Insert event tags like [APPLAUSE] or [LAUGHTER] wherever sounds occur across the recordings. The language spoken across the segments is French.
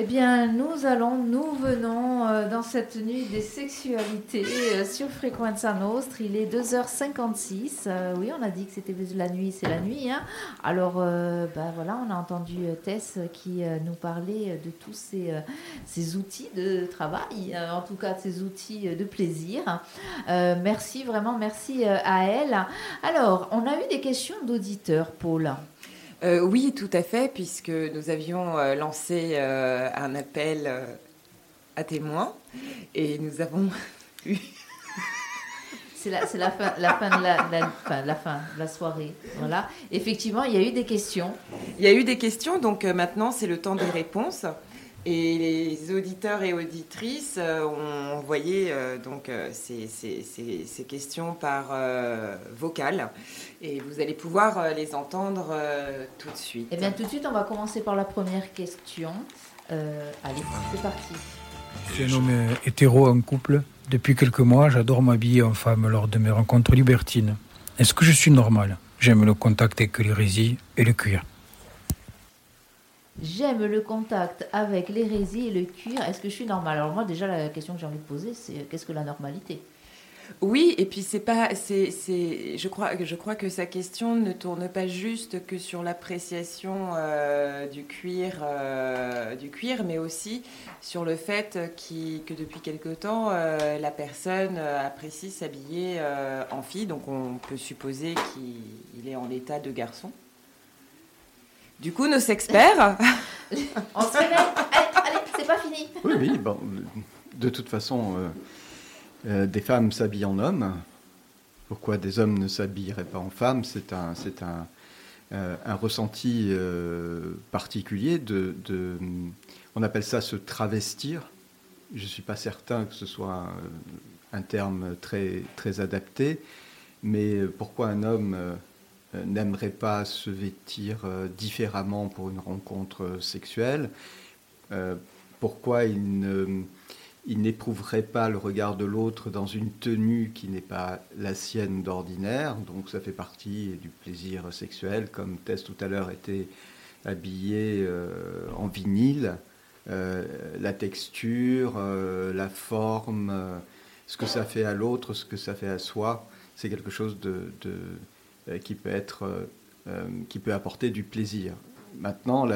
Eh bien, nous allons, nous venons euh, dans cette nuit des sexualités euh, sur Frequenza Nostre. Il est 2h56. Euh, oui, on a dit que c'était la nuit, c'est la nuit. Hein. Alors, ben voilà, on a entendu Tess qui nous parlait de tous ces, ces outils de travail, en tout cas de ces outils de plaisir. merci, vraiment, merci à elle. Alors, on a eu des questions d'auditeurs, Paul. Euh, oui, tout à fait, puisque nous avions euh, lancé euh, un appel à témoins et nous avons [LAUGHS] eu. C'est la, la, fin, la, fin de la, la, fin de la soirée. Voilà. Effectivement, il y a eu des questions. Il y a eu des questions, donc maintenant c'est le temps des réponses. Et les auditeurs et auditrices euh, ont envoyé euh, donc euh, ces, ces, ces, questions par vocal et vous allez pouvoir les entendre tout de suite. Eh bien, tout de suite, on va commencer par la première question. allez, c'est parti. Je suis un homme hétéro en couple. Depuis quelques mois, j'adore m'habiller en femme lors de mes rencontres libertines. Est-ce que je suis normal? J'aime le contact avec l'hérésie et le cuir. J'aime le contact avec l'hérésie et le cuir. Est-ce que je suis normale? Alors moi déjà la question que j'ai envie de poser c'est euh, qu'est-ce que la normalité? Oui, et puis c'est pas, c'est, c'est, je crois, je crois que sa question ne tourne pas juste que sur l'appréciation euh, du cuir, euh, du cuir, mais aussi sur le fait que depuis quelque temps la personne apprécie s'habiller en fille, donc on peut supposer qu'il est en état de garçon. Du coup, nos experts. On se réveille. Allez, allez, c'est pas fini. Oui, oui. Bon, de toute façon, euh, euh, des femmes s'habillent en hommes. Pourquoi des hommes ne s'habilleraient pas en femmes? C'est un, c'est un, euh, un ressenti particulier de, de, On appelle ça se travestir. Je ne suis pas certain que ce soit un, un, terme très, très adapté. Mais pourquoi un homme euh, n'aimerait pas se vêtir euh, différemment pour une rencontre sexuelle, euh, pourquoi il n'éprouverait pas le regard de l'autre dans une tenue qui n'est pas la sienne d'ordinaire? Donc ça fait partie du plaisir sexuel, comme Tess tout à l'heure était habillé en vinyle. la texture, la forme, ce que ça fait à l'autre, ce que ça fait à soi, c'est quelque chose de euh, qui peut être euh, euh, qui peut apporter du plaisir. Maintenant,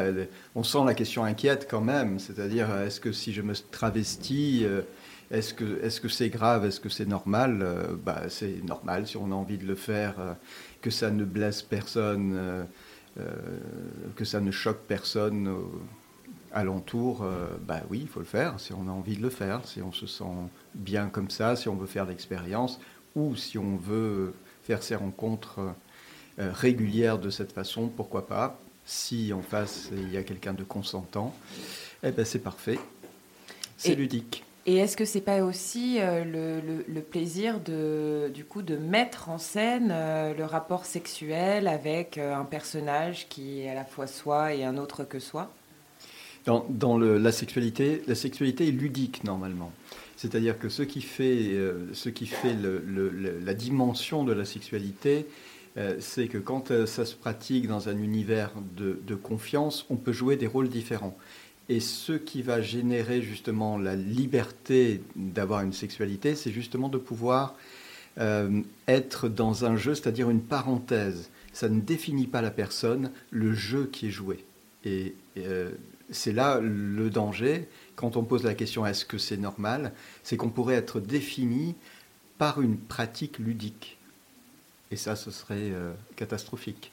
on sent la question inquiète quand même, c'est-à-dire est-ce que si je me travestis, est-ce que est-ce que c'est grave, est-ce que c'est normal bah, C'est normal si on a envie de le faire, que ça ne blesse personne, que ça ne choque personne alentour, bah oui, il faut le faire si on a envie de le faire, si on se sent bien comme ça, si on veut faire l'expérience, ou si on veut faire ses rencontres euh, régulières de cette façon, pourquoi pas Si en face il y a quelqu'un de consentant, eh ben c'est parfait, c'est ludique. Et est-ce que c'est pas aussi euh, le, plaisir de, du coup, de mettre en scène euh, le rapport sexuel avec un personnage qui est à la fois soi et un autre que soi? Dans, dans le, la sexualité, la sexualité est ludique normalement. C'est-à-dire que ce qui fait, euh, la dimension de la sexualité, euh, c'est que quand euh, ça se pratique dans un univers de, confiance, on peut jouer des rôles différents. Et ce qui va générer justement la liberté d'avoir une sexualité, c'est justement de pouvoir être dans un jeu, c'est-à-dire une parenthèse. Ça ne définit pas la personne, le jeu qui est joué. C'est là le danger, quand on pose la question est-ce que c'est normal, c'est qu'on pourrait être défini par une pratique ludique. Et ça, ce serait euh, catastrophique.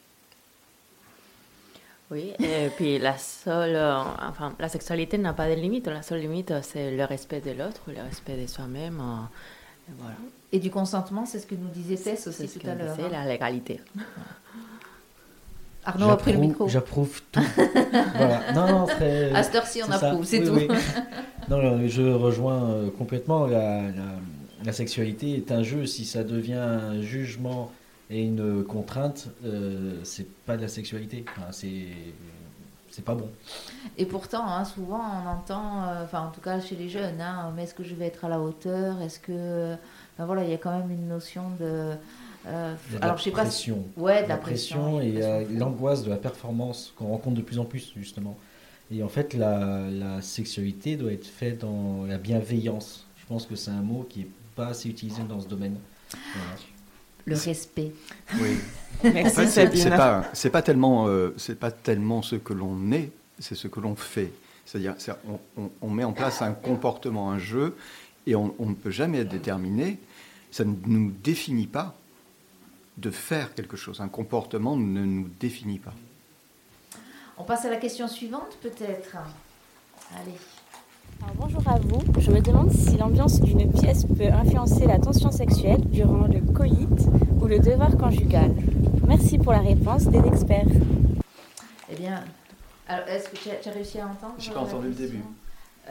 Oui, et puis la seule, euh, enfin, la sexualité n'a pas de limite. La seule limite, c'est le respect de l'autre, le respect de soi-même. Euh, et, voilà. et du consentement, c'est ce que nous disait Tess aussi tout à l'heure. C'est hein. la légalité. [LAUGHS] Arnaud a pris le micro. J'approuve tout. voilà. Non, non, très, [LAUGHS] à cette heure-ci, on approuve, c'est tout. non, je rejoins euh, complètement. La, la, sexualité est un jeu. Si ça devient un jugement et une contrainte, euh, c'est pas de la sexualité. Enfin, c'est c'est pas bon. Et pourtant, hein, souvent, on entend, euh, enfin, en tout cas chez les jeunes, hein, mais est-ce que je vais être à la hauteur? Est-ce que, ben voilà, il y a quand même une notion de euh, alors, je sais pression. pas. Ouais, de la, pression, et l'angoisse de la performance qu'on rencontre de plus en plus, justement. Et en fait, la, la sexualité doit être faite dans la bienveillance. Je pense que c'est un mot qui est pas assez utilisé dans ce domaine. Voilà. Le respect. Oui. [LAUGHS] Merci En fait, c'est Sabine. c'est pas, c'est pas tellement, euh, c'est pas tellement ce que l'on est, c'est ce que l'on fait. C'est-à-dire, c'est- on, on- on met en place un comportement, un jeu, et on, on ne peut jamais être déterminé. Ça ne nous définit pas de faire quelque chose. Un comportement ne nous définit pas. On passe à la question suivante, peut-être. Allez. Alors, bonjour à vous. Je me demande si l'ambiance d'une pièce peut influencer la tension sexuelle durant le coït ou le devoir conjugal. Merci pour la réponse des experts. Eh bien, alors, est-ce que tu as, tu as réussi à entendre J'ai pas entendu le début.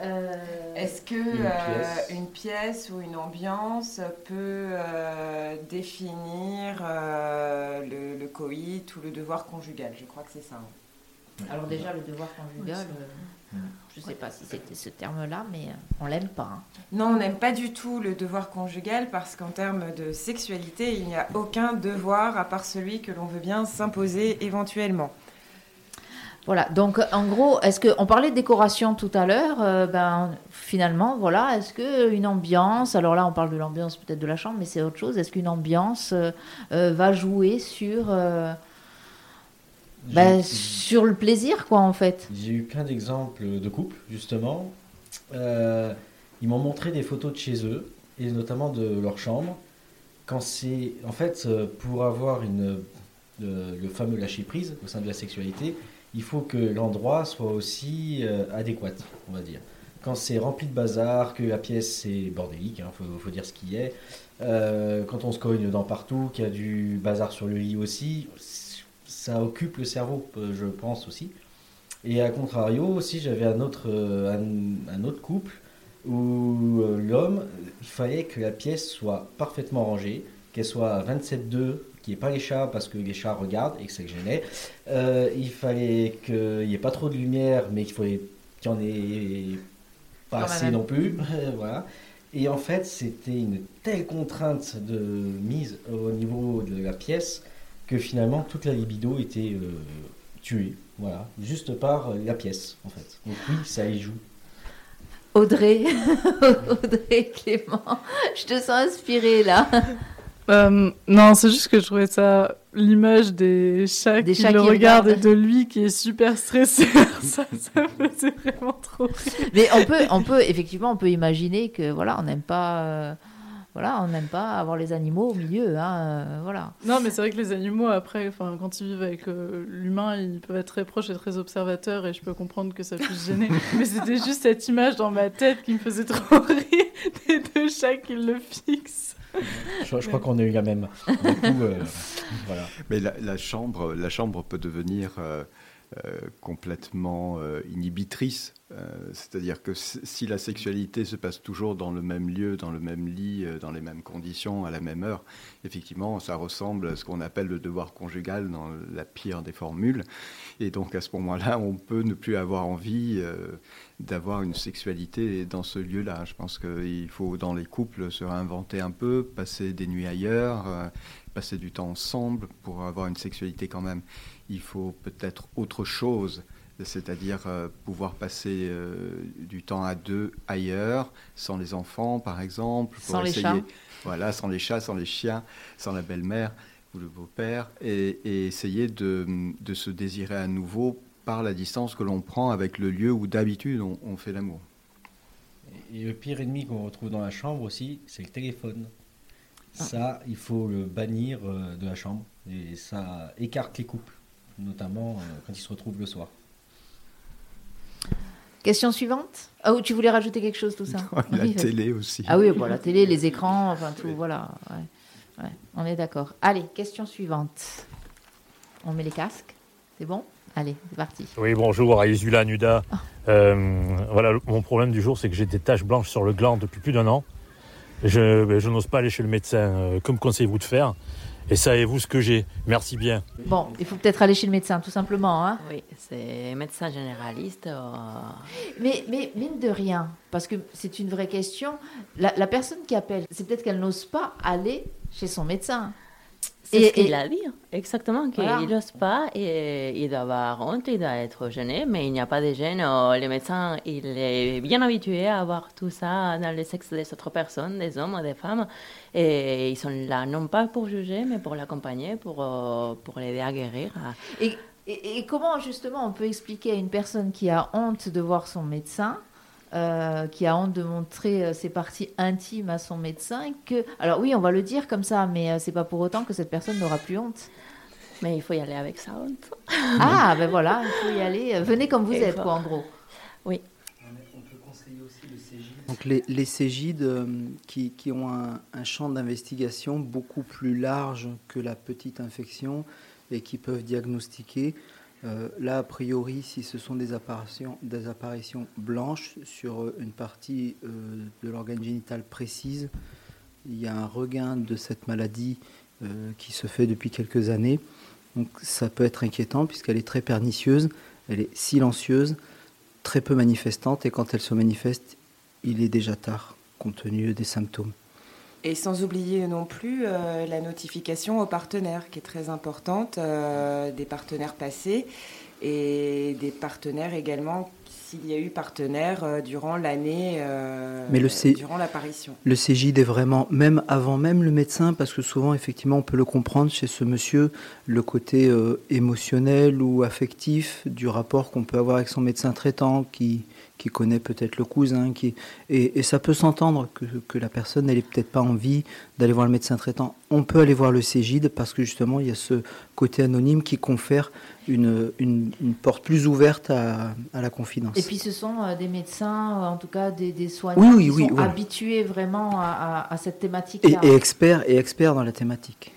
Euh, Est-ce que Une euh, pièce. une pièce ou une ambiance peut euh, définir euh, le, le coït ou le devoir conjugal? Je crois que c'est ça. hein. Alors déjà, le devoir conjugal, euh, je ne sais pas si c'était ce terme-là, mais on l'aime pas. hein. Non, on n'aime pas du tout le devoir conjugal parce qu'en termes de sexualité, il n'y a aucun devoir à part celui que l'on veut bien s'imposer éventuellement. Voilà, donc en gros, est-ce que on parlait de décoration tout à l'heure euh, Ben finalement, voilà, est-ce que une ambiance, alors là on parle de l'ambiance peut-être de la chambre, mais c'est autre chose. Est-ce qu'une ambiance euh, euh, va jouer sur euh, ben, sur le plaisir, quoi, en fait? J'ai eu plein d'exemples de couples, justement. Euh, ils m'ont montré des photos de chez eux, et notamment de leur chambre. Quand c'est. En fait, euh, pour avoir une, euh, le fameux lâcher-prise au sein de la sexualité, il faut que l'endroit soit aussi euh, adéquat, on va dire. Quand c'est rempli de bazar, que la pièce est bordélique, il faut, faut dire ce qui est. Euh, quand on se cogne dedans partout, qu'il y a du bazar sur le lit aussi, ça occupe le cerveau, euh, je pense aussi. Et à contrario, aussi, j'avais un autre, euh, un, un autre couple où l'homme, il fallait que la pièce soit parfaitement rangée, qu'elle soit à 27,2, qu'il n'y ait pas les chats parce que les chats regardent et que ça les gênait. Euh, il fallait qu'il n'y ait pas trop de lumière, mais qu'il fallait qu'il n'y en ait pas assez même. non plus. [LAUGHS] [LAUGHS] voilà. Et en fait, c'était une telle contrainte de mise au niveau de la pièce que finalement toute la libido était euh, tuée. Voilà, juste par la pièce en fait. Donc oui, ça y joue. Audrey, [LAUGHS] Audrey Clément, je te sens inspirée là. Euh, non, c'est juste que je trouvais ça l'image des chats Des qui chats le qui regardent et de lui qui est super stressé. [LAUGHS] ça, ça me [LAUGHS] faisait vraiment trop rire. Mais on peut, on peut effectivement, on peut imaginer que voilà, on n'aime pas, euh, voilà, on n'aime pas avoir les animaux au milieu, hein, euh, voilà. Non, mais c'est vrai que les animaux, après, enfin, quand ils vivent avec l'humain, ils peuvent être très proches et très observateurs, et je peux comprendre que ça puisse gêner. [LAUGHS] mais c'était juste cette image dans ma tête qui me faisait trop rire des deux chats qui le fixent. Je, je crois qu'on a eu la même. Du coup, euh, [LAUGHS] voilà. Mais la, la chambre, la chambre peut devenir euh, euh, complètement inhibitrice. C'est-à-dire que si la sexualité se passe toujours dans le même lieu, dans le même lit, dans les mêmes conditions, à la même heure, effectivement, ça ressemble à ce qu'on appelle le devoir conjugal dans la pire des formules. Et donc à ce moment-là, on peut ne plus avoir envie d'avoir une sexualité dans ce lieu-là. Je pense qu'il faut, dans les couples, se réinventer un peu, passer des nuits ailleurs, euh, passer du temps ensemble pour avoir une sexualité quand même. Il faut peut-être autre chose, c'est-à-dire euh, pouvoir passer euh, du temps à deux ailleurs, sans les enfants par exemple. pour Sans les chats. Voilà, sans les chats, sans les chiens, sans la belle-mère ou le beau-père, et, et essayer de, de se désirer à nouveau par la distance que l'on prend avec le lieu où d'habitude on, on fait l'amour. Et le pire ennemi qu'on retrouve dans la chambre aussi, c'est le téléphone. Ah. Ça, il faut le bannir euh, de la chambre. Et ça écarte les couples, notamment euh, quand ils se retrouvent le soir. Question suivante. Ah, ou tu voulais rajouter quelque chose tout ça? [LAUGHS] La Oui, télé aussi. Ah oui, bon, la télé, les écrans, enfin tout, voilà. ouais. Ouais, on est d'accord. Allez, question suivante. On met les casques, c'est bon? Allez, c'est parti. Oui, bonjour, Aïsula Nuda. Euh, voilà, le- mon problème du jour, c'est que j'ai des taches blanches sur le gland depuis plus d'un an. Je, je n'ose pas aller chez le médecin. Euh, Que me conseillez-vous de faire? Et savez-vous ce que j'ai? Merci bien. Bon, il faut peut-être aller chez le médecin, tout simplement. Hein Oui, c'est médecin généraliste. euh, mais, mais mine de rien, parce que c'est une vraie question, la, la personne qui appelle, c'est peut-être qu'elle n'ose pas aller chez son médecin. C'est ce qu'il a dit, exactement, qu'il n'ose pas et il doit avoir honte, il doit être gêné, mais il n'y a pas de gêne. Oh, le médecin, il est bien habitué à voir tout ça dans le sexe des autres personnes, des hommes, des femmes, et ils sont là non pas pour juger, mais pour l'accompagner, pour, euh, pour l'aider à guérir. Et, et, comment justement on peut expliquer à une personne qui a honte de voir son médecin euh, qui a honte de montrer euh, ses parties intimes à son médecin, que... Alors oui, on va le dire comme ça, mais euh, c'est pas pour autant que cette personne n'aura plus honte. Mais il faut y aller avec sa honte. ah, ben voilà, il faut y aller. Venez comme vous êtes, quoi, en gros. Oui. On peut conseiller aussi le CGID. Donc les, les CGID qui, qui, ont un, un champ d'investigation beaucoup plus large que la petite infection et qui peuvent diagnostiquer euh, là, a priori, si ce sont des apparitions, blanches sur euh, une partie euh, de l'organe génital précise, il y a un regain de cette maladie qui se fait depuis quelques années. Donc ça peut être inquiétant puisqu'elle est très pernicieuse, elle est silencieuse, très peu manifestante et quand elle se manifeste, il est déjà tard compte tenu des symptômes. Et sans oublier non plus euh, la notification aux partenaires, qui est très importante, euh, des partenaires passés et des partenaires également s'il y a eu partenaire euh, durant l'année, euh, durant l'apparition. Le CGID est vraiment, même avant même le médecin, parce que souvent, effectivement, on peut le comprendre chez ce monsieur, le côté euh, émotionnel ou affectif du rapport qu'on peut avoir avec son médecin traitant, qui, qui connaît peut-être le cousin, qui, et, ça peut s'entendre que, que, la personne n'ait peut-être pas envie d'aller voir le médecin traitant. On peut aller voir le CGID parce que justement, il y a ce côté anonyme qui confère une, une, porte plus ouverte à, à, la confidence. Et puis ce sont euh, des médecins, euh, en tout cas des, des soignants qui sont habitués vraiment à, à cette thématique. Et, et, experts, et experts dans la thématique.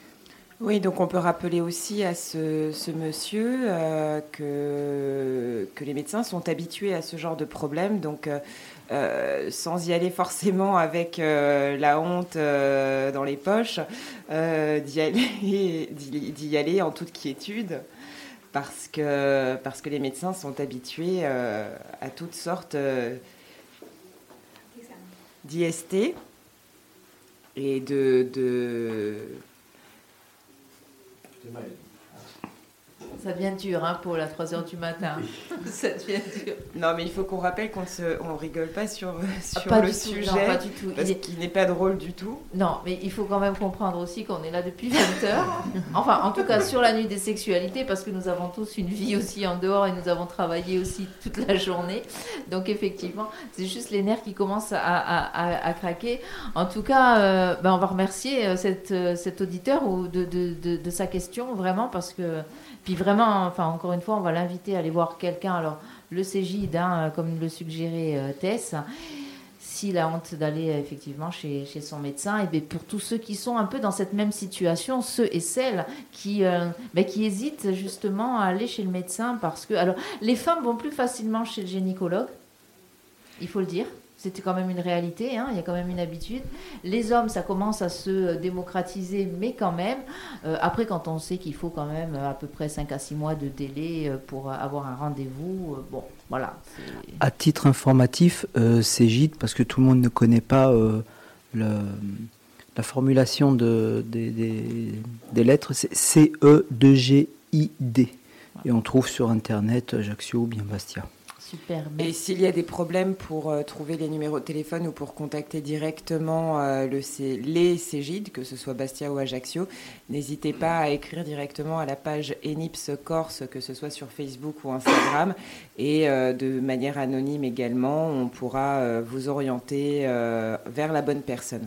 Oui, donc on peut rappeler aussi à ce, ce monsieur euh, que, que les médecins sont habitués à ce genre de problème, donc euh, sans y aller forcément avec euh, la honte dans les poches, d'y aller, [LAUGHS] d'y aller en toute quiétude parce que, parce que les médecins sont habitués euh, à toutes sortes euh, d'IST et de, de, ça devient dur hein, pour la 3h du matin. [LAUGHS] ça devient dur. Non, mais il faut qu'on rappelle qu'on ne rigole pas sur, sur le sujet. non, pas du tout. Parce qu'il n'est pas drôle du tout. Non, mais il faut quand même comprendre aussi qu'on est là depuis 20 heures. enfin, en tout cas, sur la nuit des sexualités, parce que nous avons tous une vie aussi en dehors et nous avons travaillé aussi toute la journée. Donc, effectivement, c'est juste les nerfs qui commencent à, à, à, craquer. En tout cas, euh, ben, on va remercier euh, cette, euh, cet auditeur ou de, de, de, de sa question, vraiment, parce que puis vraiment, enfin, encore une fois, on va l'inviter à aller voir quelqu'un. Alors, le CGID, hein, comme le suggérait euh, Tess, s'il a honte d'aller euh, effectivement chez, chez, son médecin, et bien pour tous ceux qui sont un peu dans cette même situation, ceux et celles qui, euh, ben, qui hésitent justement à aller chez le médecin parce que. Alors, les femmes vont plus facilement chez le gynécologue, il faut le dire. C'était quand même une réalité, hein, il y a quand même une habitude. Les hommes, ça commence à se démocratiser, mais quand même. Euh, après, quand on sait qu'il faut quand même à peu près 5 à 6 mois de délai euh, pour avoir un rendez-vous, euh, bon, voilà. À titre informatif, c'est gîte parce que tout le monde ne connaît pas la formulation de, des, des, des lettres, c'est C-E-2-G-I-D. Et on trouve sur Internet Ajaccio ou bien Bastia. Et s'il y a des problèmes pour euh, trouver les numéros de téléphone ou pour contacter directement euh, le les Cégide, que ce soit Bastia ou Ajaccio, n'hésitez pas à écrire directement à la page Enips Corse, que ce soit sur Facebook ou Instagram. Et euh, de manière anonyme également, on pourra vous orienter vers la bonne personne.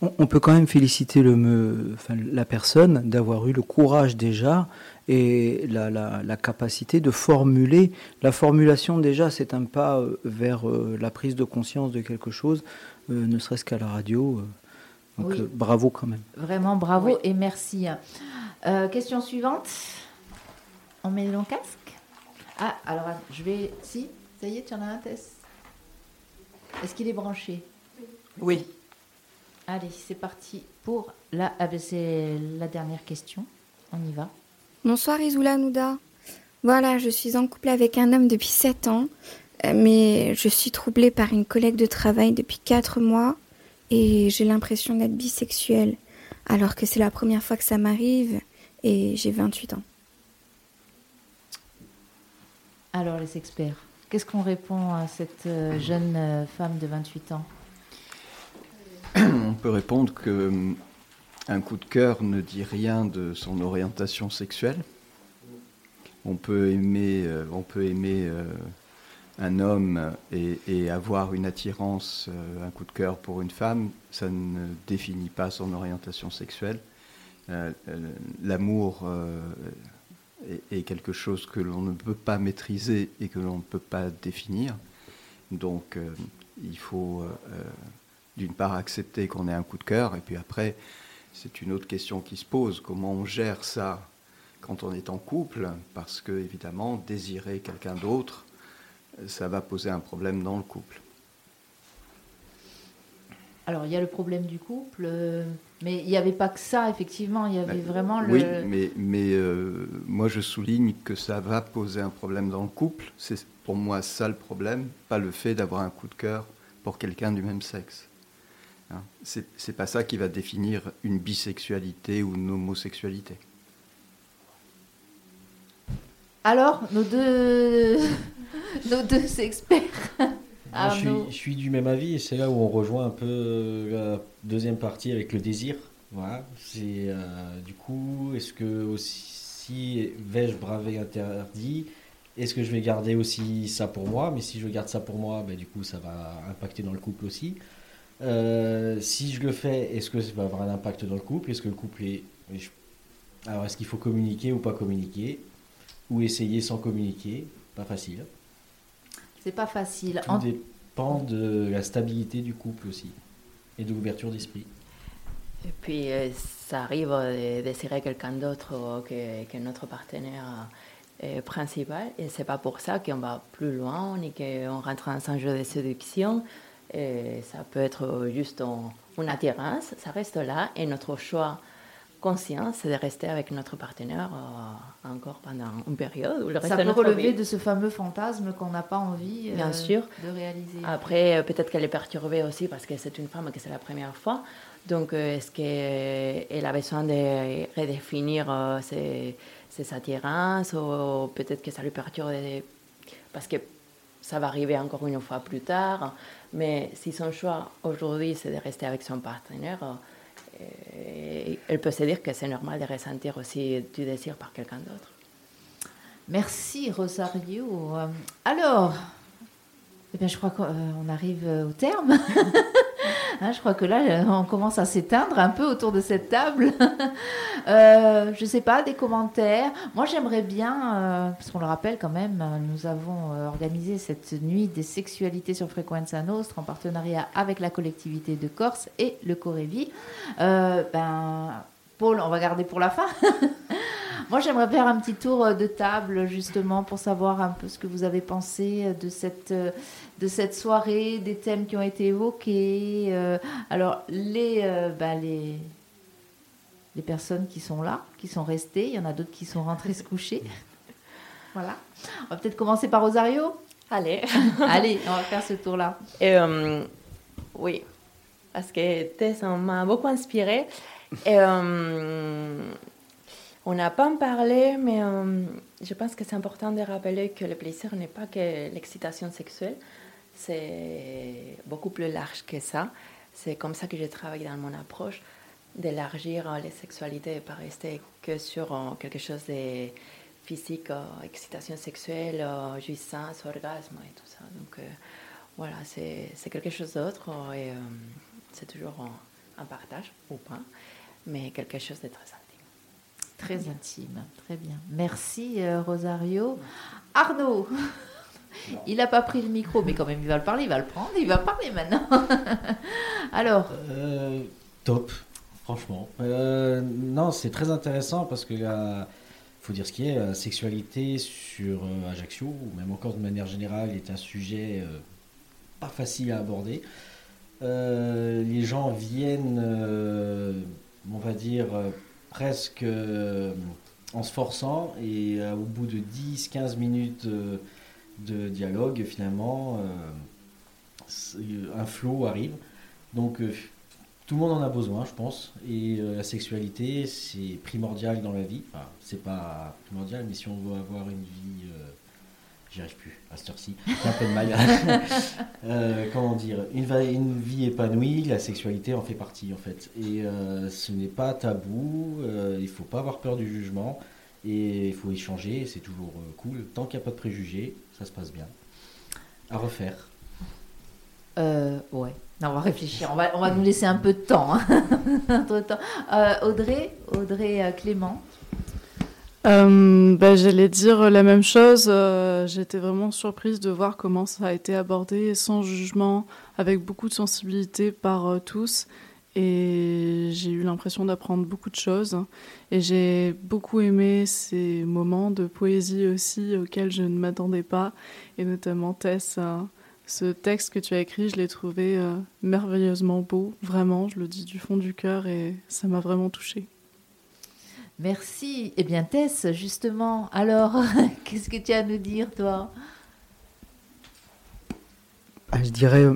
On, peut quand même féliciter le, enfin, la personne d'avoir eu le courage déjà et la, la, capacité de formuler. La formulation déjà, c'est un pas euh, vers euh, la prise de conscience de quelque chose, euh, ne serait-ce qu'à la radio. donc bravo quand même. Vraiment bravo et merci. question suivante. On met le casque Ah, alors je vais... Si, ça y est, tu en as un test. Est-ce qu'il est branché? Oui. Allez, c'est parti pour la... Ah c'est la dernière question. On y va. Bonsoir Isoula Nouda. Voilà, je suis en couple avec un homme depuis 7 ans, euh, mais je suis troublée par une collègue de travail depuis 4 mois et j'ai l'impression d'être bisexuelle. alors que c'est la première fois que ça m'arrive et j'ai 28 ans. Alors les experts, qu'est-ce qu'on répond à cette euh, jeune euh, femme de 28 ans? On peut répondre que hum, un coup de cœur ne dit rien de son orientation sexuelle. On peut aimer, euh, aimer un homme et, avoir une attirance, un coup de cœur pour une femme, ça ne définit pas son orientation sexuelle. L'amour est, quelque chose que l'on ne peut pas maîtriser et que l'on ne peut pas définir. Donc euh, il faut euh, euh, d'une part accepter qu'on ait un coup de cœur, et puis après, c'est une autre question qui se pose, comment on gère ça quand on est en couple, parce que évidemment, désirer quelqu'un d'autre, ça va poser un problème dans le couple. Alors, il y a le problème du couple, euh, mais il n'y avait pas que ça, effectivement. Il y avait vraiment le. Oui, mais, mais euh, moi, je souligne que ça va poser un problème dans le couple. C'est pour moi ça le problème, pas le fait d'avoir un coup de cœur pour quelqu'un du même sexe. Hein c'est pas ça qui va définir une bisexualité ou une homosexualité. Alors, nos deux, [LAUGHS] nos deux experts je, suis, du même avis et c'est là où on rejoint un peu la deuxième partie avec le désir. Voilà. C'est euh, du coup, est-ce que aussi vais-je braver interdit? Est-ce que je vais garder aussi ça pour moi? Mais si je garde ça pour moi, ben, du coup, ça va impacter dans le couple aussi. Euh, si je le fais, est-ce que ça va avoir un impact dans le couple? Est-ce que le couple est. Alors, est-ce qu'il faut communiquer ou pas communiquer? Ou essayer sans communiquer? Pas facile. C'est pas facile. Tout dépend de la stabilité du couple aussi et de l'ouverture d'esprit. Et puis, euh, ça arrive de désirer quelqu'un d'autre que, que, notre partenaire euh, principal. Et c'est pas pour ça qu'on va plus loin ni qu'on rentre dans un jeu de séduction. Et ça peut être juste une attirance, ça reste là. Et notre choix conscience, c'est de rester avec notre partenaire euh, encore pendant une période. le Ça peut relever de ce fameux fantasme qu'on n'a pas envie Bien euh, sûr. de réaliser. Après, euh, peut-être qu'elle est perturbée aussi parce que c'est une femme que c'est la première fois. Donc, est-ce qu'elle a besoin de redéfinir ses, ses, attirances ou peut-être que ça lui perturbe parce que ça va arriver encore une fois plus tard. Mais si son choix aujourd'hui, c'est de rester avec son partenaire, elle peut se dire que c'est normal de ressentir aussi du désir par quelqu'un d'autre. Merci Rosario. Alors, eh bien, je crois qu'on arrive au terme. [LAUGHS] Hein, je crois que là, on commence à s'éteindre un peu autour de cette table. [LAUGHS] euh, je ne sais pas, des commentaires. Moi, j'aimerais bien, euh, parce qu'on le rappelle quand même, nous avons euh, organisé cette nuit des sexualités sur Frequenza Nostra en partenariat avec la collectivité de Corse et le Corévi. Euh, ben, Paul, on va garder pour la fin. [LAUGHS] Moi, j'aimerais faire un petit tour de table, justement, pour savoir un peu ce que vous avez pensé de cette, de cette soirée, des thèmes qui ont été évoqués. Euh, alors, les, euh, bah, les, les personnes qui sont là, qui sont restées, il y en a d'autres qui sont rentrées se coucher. [LAUGHS] Voilà. On va peut-être commencer par Rosario. Allez. [LAUGHS] Allez, [LAUGHS] on va faire ce tour-là. Euh, oui, parce que Tess m'a beaucoup inspiré. Et, on n'a pas en parlé, mais je pense que c'est important de rappeler que le plaisir n'est pas que l'excitation sexuelle, c'est beaucoup plus large que ça. C'est comme ça que je travaille dans mon approche, d'élargir euh, les sexualités et pas rester que sur euh, quelque chose de physique, euh, excitation sexuelle, jouissance, orgasme et tout ça. Donc voilà, c'est quelque chose d'autre et c'est toujours un, partage ou pas, mais quelque chose de très intime. Très intime, très bien. Merci Rosario. Arnaud [LAUGHS] il n'a pas pris le micro, mais quand même, il va le parler, il va le prendre, il va parler maintenant. [LAUGHS] Alors euh, Top, franchement. Euh, non, c'est très intéressant parce que il faut dire ce qui est, la sexualité sur euh, Ajaccio, ou même encore de manière générale, est un sujet pas facile à aborder. les gens viennent, on va dire, presque en se forçant, et au bout de 10-15 minutes de dialogue, finalement, euh, un flot arrive. Donc, euh, tout le monde en a besoin, je pense. Et la sexualité, c'est primordial dans la vie. Enfin, c'est pas primordial, mais si on veut avoir une vie j'y arrive plus à cette heure-ci, j'ai un peu de mal. [LAUGHS] euh, comment dire une, une, vie épanouie, la sexualité en fait partie en fait. Et euh, ce n'est pas tabou, euh, il faut pas avoir peur du jugement et il faut échanger, c'est toujours cool. Tant qu'il n'y a pas de préjugés, ça se passe bien. À refaire. Ouais. Non, on va réfléchir. On va, on va nous laisser un peu de temps. Hein. [LAUGHS] temps. Audrey, Audrey Clément. Euh, bah, J'allais dire la même chose. Euh, J'étais vraiment surprise de voir comment ça a été abordé sans jugement, avec beaucoup de sensibilité par euh, tous. Et j'ai eu l'impression d'apprendre beaucoup de choses. Et j'ai beaucoup aimé ces moments de poésie aussi auxquels je ne m'attendais pas. Et notamment Tess, ce texte que tu as écrit, je l'ai trouvé merveilleusement beau. Vraiment, je le dis du fond du cœur et ça m'a vraiment touchée. Merci. Eh bien, Tess, justement, alors, [LAUGHS] qu'est-ce que tu as à nous dire, toi? Ah, Je dirais,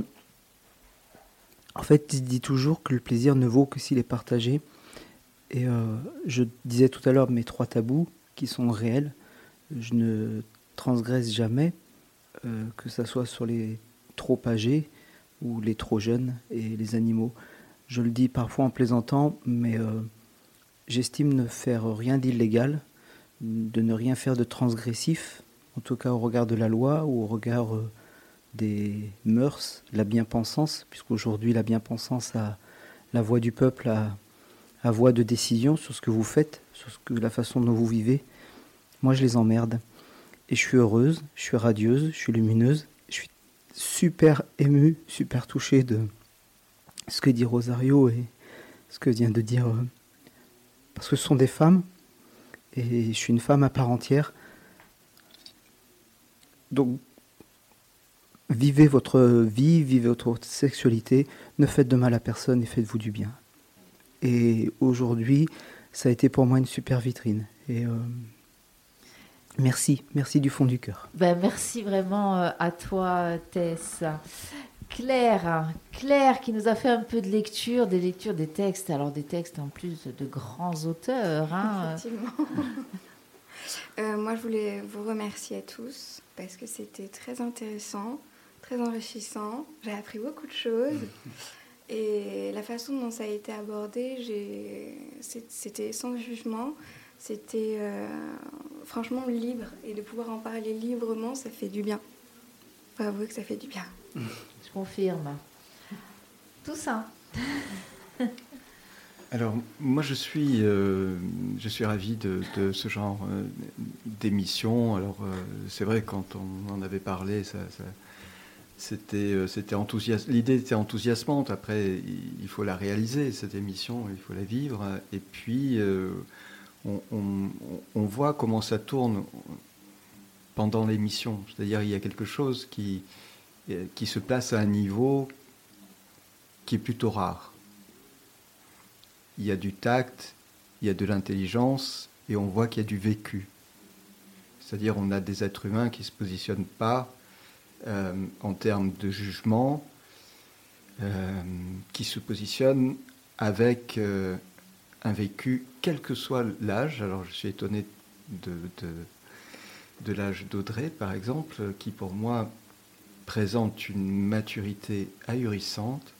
en fait, je dis toujours que le plaisir ne vaut que s'il est partagé. Et euh, je disais tout à l'heure mes trois tabous qui sont réels. Je ne transgresse jamais, euh, que ce soit sur les trop âgés ou les trop jeunes et les animaux. Je le dis parfois en plaisantant, mais euh, J'estime ne faire rien d'illégal, de ne rien faire de transgressif, en tout cas au regard de la loi ou au regard euh, des mœurs, la bien-pensance, puisqu'aujourd'hui la bien-pensance a la voix du peuple a, a, voix de décision sur ce que vous faites, sur ce que, la façon dont vous vivez. Moi je les emmerde. Et je suis heureuse, je suis radieuse, je suis lumineuse, je suis super émue, super touchée de ce que dit Rosario et ce que vient de dire euh, parce que ce sont des femmes, et je suis une femme à part entière. Donc, vivez votre vie, vivez votre sexualité, ne faites de mal à personne et faites-vous du bien. Et aujourd'hui, ça a été pour moi une super vitrine. Et euh, merci, merci du fond du cœur. Ben, merci vraiment euh, à toi, Tess. Claire, Claire qui nous a fait un peu de lecture, des lectures des textes, alors des textes en plus de grands auteurs. Hein. Effectivement. [LAUGHS] Euh, moi, je voulais vous remercier à tous parce que c'était très intéressant, très enrichissant. J'ai appris beaucoup de choses. [LAUGHS] Et la façon dont ça a été abordé, c'était sans jugement, c'était euh, franchement libre. Et de pouvoir en parler librement, ça fait du bien. Faut avouer que ça fait du bien. Je confirme. Tout ça. [LAUGHS] Alors, moi, je suis, euh, je suis ravi de, ce genre euh, d'émission. Alors, euh, c'est vrai, quand on en avait parlé, ça, c'était, c'était. L'idée était enthousiasmante. Après, il, faut la réaliser, cette émission, il faut la vivre. Et puis, on, voit comment ça tourne pendant l'émission. C'est-à-dire, il y a quelque chose qui, qui se place à un niveau qui est plutôt rare. Il y a du tact, il y a de l'intelligence et on voit qu'il y a du vécu. C'est-à-dire on a des êtres humains qui ne se positionnent pas euh, en termes de jugement, euh, qui se positionnent avec euh, un vécu, quel que soit l'âge. Alors je suis étonné de l'âge d'Audrey, par exemple, qui pour moi présente une maturité ahurissante.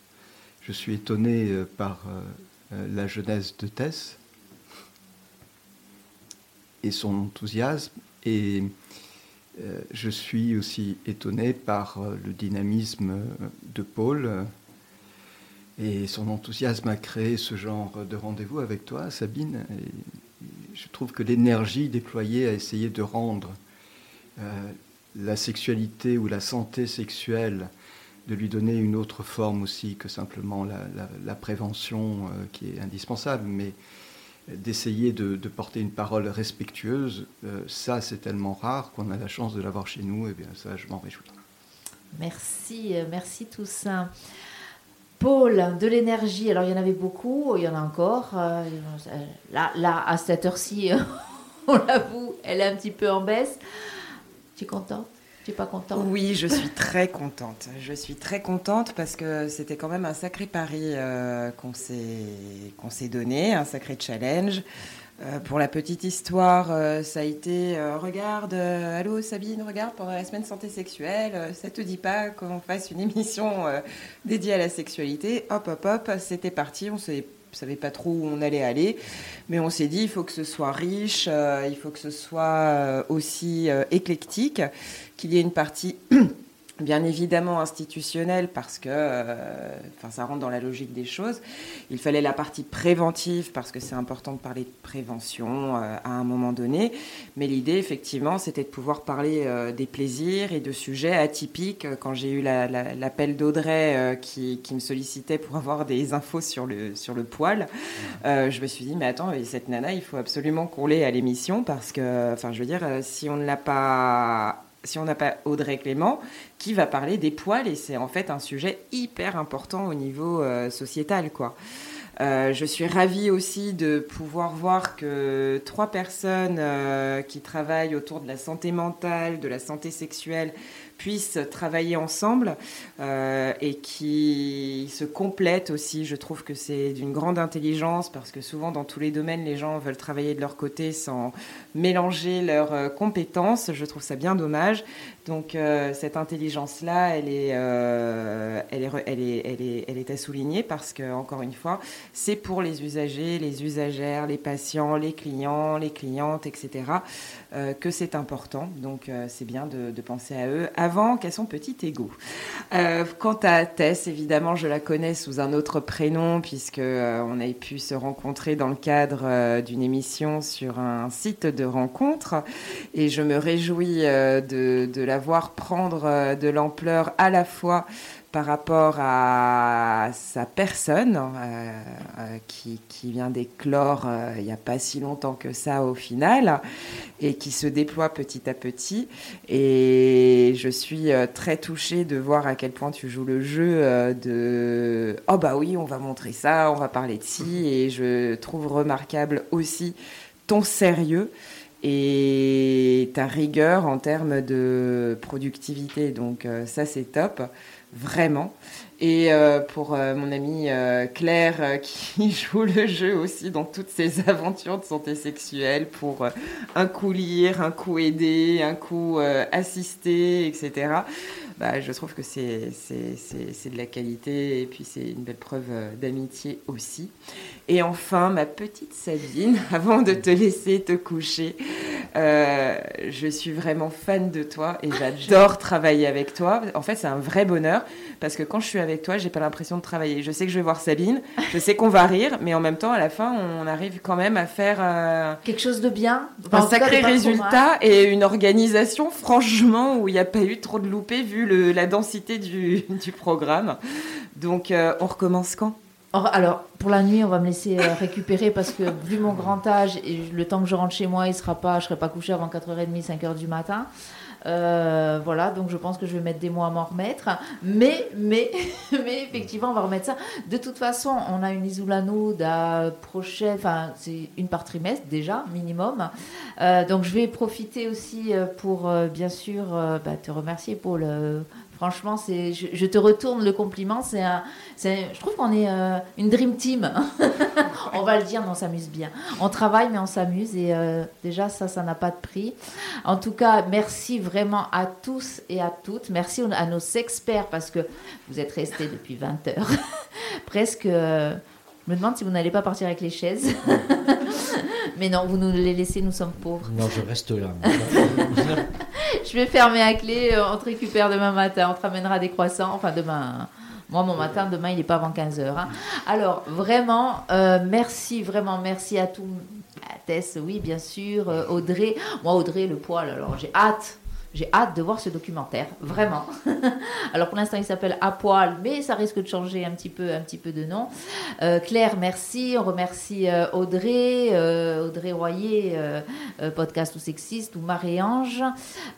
Je suis étonné euh, par euh, euh, la jeunesse de Tess et son enthousiasme. Et je suis aussi étonné par le dynamisme de Paul et son enthousiasme à créer ce genre de rendez-vous avec toi, Sabine. je trouve que l'énergie déployée à essayer de rendre la sexualité ou la santé sexuelle, de lui donner une autre forme aussi que simplement la, prévention euh, qui est indispensable, mais d'essayer de, porter une parole respectueuse, euh, ça c'est tellement rare qu'on a la chance de l'avoir chez nous, et bien ça je m'en réjouis. Merci, euh, merci tous. Paul, de l'énergie, alors il y en avait beaucoup, il y en a encore. Là à cette heure-ci, [LAUGHS] on l'avoue, elle est un petit peu en baisse. Tu es contente Tu n'es pas contente Oui, je suis très contente. Je suis très contente parce que c'était quand même un sacré pari euh, qu'on s'est donné, un sacré challenge. Euh, pour la petite histoire, euh, ça a été regarde, allô Sabine, regarde pendant la semaine santé sexuelle, ça te dit pas qu'on fasse une [LAUGHS] émission dédiée à la sexualité? Hop, hop, hop, c'était parti. On ne savait pas trop où on allait aller, mais on s'est dit il faut que ce soit riche, il faut que ce soit aussi éclectique qu'il y ait une partie [CLEARS THROAT] bien évidemment institutionnelle parce que euh, enfin, ça rentre dans la logique des choses. Il fallait la partie préventive parce que c'est important de parler de prévention euh, à un moment donné. Mais l'idée, effectivement, c'était de pouvoir parler euh, des plaisirs et de sujets atypiques. Quand j'ai eu l'appel d'Audrey qui, qui, me sollicitait pour avoir des infos sur le, sur le poil, je me suis dit, mais attends, cette nana, il faut absolument qu'on l'ait à l'émission parce que, enfin, je veux dire, si on ne l'a pas si on n'a pas Audrey Clément, qui va parler des poils, et c'est en fait un sujet hyper important au niveau euh, sociétal, quoi. Euh, je suis ravie aussi de pouvoir voir que trois personnes euh, qui travaillent autour de la santé mentale, de la santé sexuelle, puissent travailler ensemble euh, et qui se complètent aussi. Je trouve que c'est d'une grande intelligence parce que souvent dans tous les domaines, les gens veulent travailler de leur côté sans mélanger leurs euh, compétences. Je trouve ça bien dommage. Donc euh, cette intelligence-là, elle est, elle, est, elle, est, elle, est, elle est à souligner parce que, encore une fois, c'est pour les usagers, les usagères, les patients, les clients, les clientes, etc. Que c'est important. Donc c'est bien de, penser à eux qu'à son petit ego. Euh, quant à Tess, évidemment, je la connais sous un autre prénom puisque on a pu se rencontrer dans le cadre d'une émission sur un site de rencontre et je me réjouis de, de la voir prendre de l'ampleur à la fois par rapport à sa personne euh, euh, qui, vient d'éclore euh, il n'y a pas si longtemps que ça au final et qui se déploie petit à petit. Et je suis très touchée de voir à quel point tu joues le jeu de oh bah oui, on va montrer ça, on va parler de ci. Et je trouve remarquable aussi ton sérieux et ta rigueur en termes de productivité. Donc ça, c'est top vraiment. Et euh, pour euh, mon amie euh, Claire [LAUGHS] qui joue le jeu aussi dans toutes ses [LAUGHS] aventures de santé sexuelle pour un coup lire, un coup aider, un coup assister, etc. Bah, je trouve que c'est de la qualité et puis c'est une belle preuve d'amitié aussi. Et enfin, ma petite Sabine, [LAUGHS] avant de te laisser te coucher, euh, je suis vraiment fan de toi et j'adore travailler avec toi. En fait, c'est un vrai bonheur parce que quand je suis avec toi, j'ai pas l'impression de travailler. Je sais que je vais voir Sabine, je sais qu'on va rire, mais en même temps, à la fin, on arrive quand même à faire euh, quelque chose de bien, un sacré résultat et une organisation, franchement, où il n'y a pas eu trop de loupés vu la densité [LAUGHS] du, programme. Donc, euh, on recommence quand? Alors, pour la nuit, on va me laisser euh, récupérer parce que, vu mon grand âge et le temps que je rentre chez moi, il sera pas, je ne serai pas couché avant 4h30, 5h du matin. Euh, voilà, donc je pense que je vais mettre des mois à m'en remettre. Mais, mais, [LAUGHS] mais effectivement, on va remettre ça. De toute façon, on a une Isoulano la prochaine, enfin, c'est une par trimestre déjà, minimum. Euh, donc je vais profiter aussi pour, bien sûr, bah, te remercier, pour le Franchement, je, te retourne le compliment. C'est, je trouve qu'on est euh, une dream team. [LAUGHS] on va le dire, mais on s'amuse bien. On travaille, mais on s'amuse. Et euh, déjà, ça, ça n'a pas de prix. En tout cas, merci vraiment à tous et à toutes. Merci à nos experts parce que vous êtes restés depuis 20 heures. [LAUGHS] Presque. Je me demande si vous n'allez pas partir avec les chaises. [LAUGHS] Mais non, vous nous les laissez, nous sommes pauvres. Non, je reste là. [LAUGHS] je vais fermer à clé, euh, on te récupère demain matin, on te ramènera des croissants. Enfin, demain. Moi, mon matin, demain, il n'est pas avant 15h. Hein. Alors, vraiment, euh, merci, vraiment, merci à tous. Tess, oui, bien sûr. Euh, Audrey. Moi, Audrey, le poil, alors j'ai hâte j'ai hâte de voir ce documentaire, vraiment. [LAUGHS] Alors pour l'instant, il s'appelle À poil, mais ça risque de changer un petit peu, un petit peu de nom. Euh, Claire, merci. On remercie euh, Audrey, euh, Audrey Royer, podcast ou sexiste, ou Marie-Ange.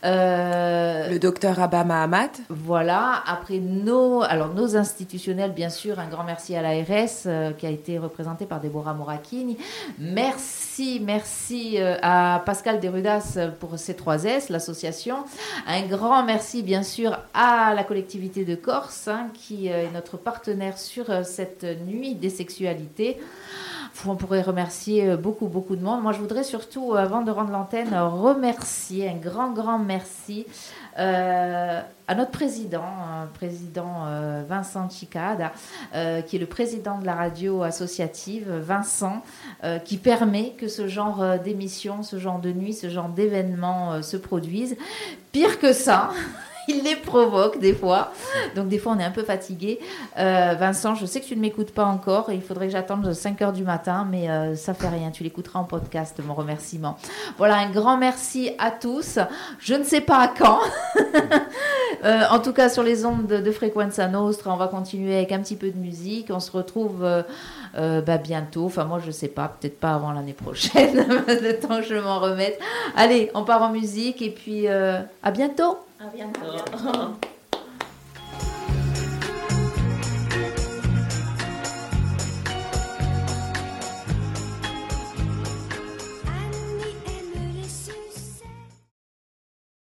Le docteur Abba Mahamat. Voilà. Après nos, alors nos institutionnels, bien sûr, un grand merci à l'ARS qui a été représenté par Déborah Morakini. Merci, merci à Pascal Derudas pour C3S, l'association. Un grand merci bien sûr à la collectivité de Corse hein, qui est notre partenaire sur cette nuit des sexualités on pourrait remercier beaucoup, beaucoup de monde. Moi, je voudrais surtout, avant de rendre l'antenne, remercier, un grand, grand merci euh, à notre président, euh, président euh, Vincent Chicada, qui est le président de la radio associative, Vincent, qui permet que ce genre d'émission, ce genre de nuit, ce genre d'événement se produise. Pire que ça, [LAUGHS] [LAUGHS] il les provoque des fois. Donc des fois, on est un peu fatigué. Euh, Vincent, je sais que tu ne m'écoutes pas encore. Il faudrait que j'attende 5 heures du matin, mais euh, ça fait rien. Tu l'écouteras en podcast, mon remerciement. Voilà, un grand merci à tous. Je ne sais pas à quand. [LAUGHS] Euh, en tout cas, sur les ondes de, de Frequenza Nostra, on va continuer avec un petit peu de musique. On se retrouve bah, bientôt. Enfin, moi, je ne sais pas. Peut-être pas avant l'année prochaine. [LAUGHS] le temps que je m'en remette. Allez, on part en musique et puis à bientôt. A bientôt.